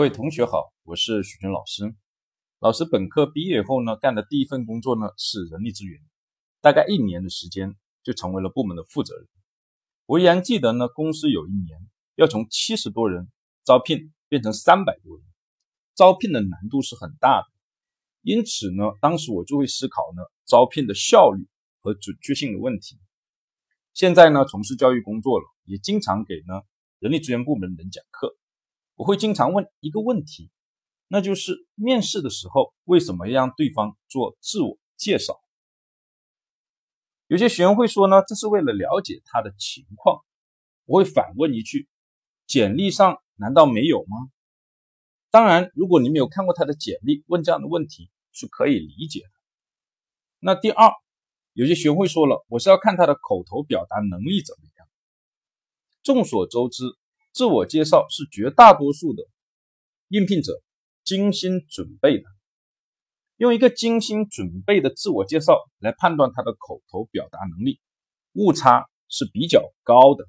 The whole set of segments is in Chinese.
各位同学好，我是许军老师。老师本科毕业后呢，干的第一份工作呢是人力资源，大概一年的时间就成为了部门的负责人。我依然记得呢，公司有一年要从七十多人招聘变成三百多人，招聘的难度是很大的。因此呢，当时我就会思考呢，招聘的效率和准确性的问题。现在呢，从事教育工作了，也经常给呢人力资源部门的人讲课。我会经常问一个问题，那就是面试的时候为什么让对方做自我介绍？有些学员会说呢，这是为了了解他的情况。我会反问一句：简历上难道没有吗？当然，如果你没有看过他的简历，问这样的问题是可以理解的。那第二，有些学员会说了，我是要看他的口头表达能力怎么样。众所周知。自我介绍是绝大多数的应聘者精心准备的，用一个精心准备的自我介绍来判断他的口头表达能力，误差是比较高的。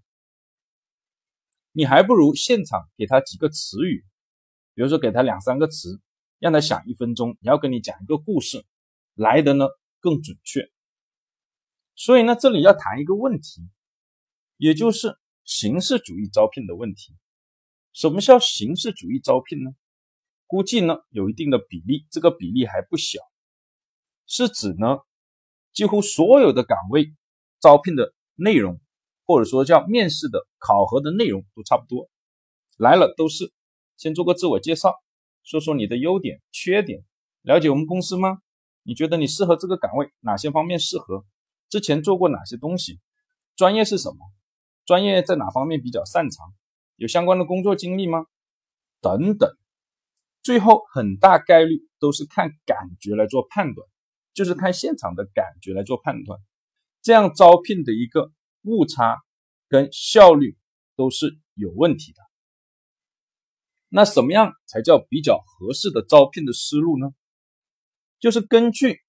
你还不如现场给他几个词语，比如说给他两三个词，让他想一分钟，你要跟你讲一个故事，来的呢更准确。所以呢，这里要谈一个问题，也就是。形式主义招聘的问题，什么叫形式主义招聘呢？估计呢有一定的比例，这个比例还不小，是指呢几乎所有的岗位招聘的内容，或者说叫面试的考核的内容都差不多，来了都是先做个自我介绍，说说你的优点、缺点，了解我们公司吗？你觉得你适合这个岗位，哪些方面适合？之前做过哪些东西？专业是什么？专业在哪方面比较擅长？有相关的工作经历吗？等等，最后很大概率都是看感觉来做判断，就是看现场的感觉来做判断，这样招聘的一个误差跟效率都是有问题的。那什么样才叫比较合适的招聘的思路呢？就是根据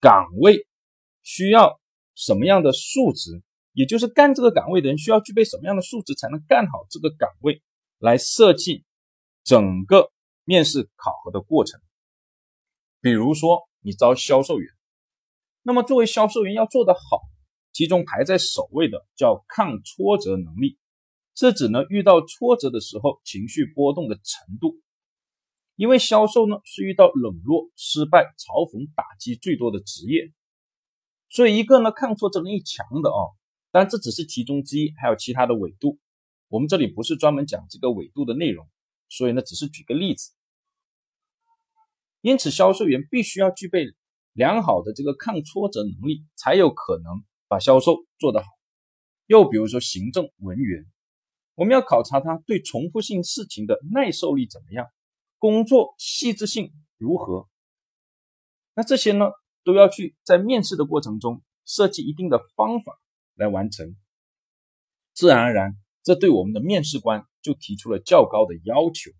岗位需要什么样的素质。也就是干这个岗位的人需要具备什么样的素质才能干好这个岗位，来设计整个面试考核的过程。比如说你招销售员，那么作为销售员要做得好，其中排在首位的叫抗挫折能力，是指呢遇到挫折的时候情绪波动的程度。因为销售呢是遇到冷落、失败、嘲讽、打击最多的职业，所以一个呢抗挫折能力强的啊。但这只是其中之一，还有其他的纬度。我们这里不是专门讲这个纬度的内容，所以呢，只是举个例子。因此，销售员必须要具备良好的这个抗挫折能力，才有可能把销售做得好。又比如说，行政文员，我们要考察他对重复性事情的耐受力怎么样，工作细致性如何。那这些呢，都要去在面试的过程中设计一定的方法。来完成，自然而然，这对我们的面试官就提出了较高的要求。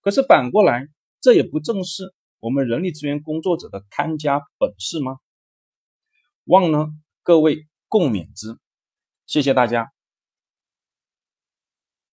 可是反过来，这也不正是我们人力资源工作者的看家本事吗？望呢各位共勉之，谢谢大家。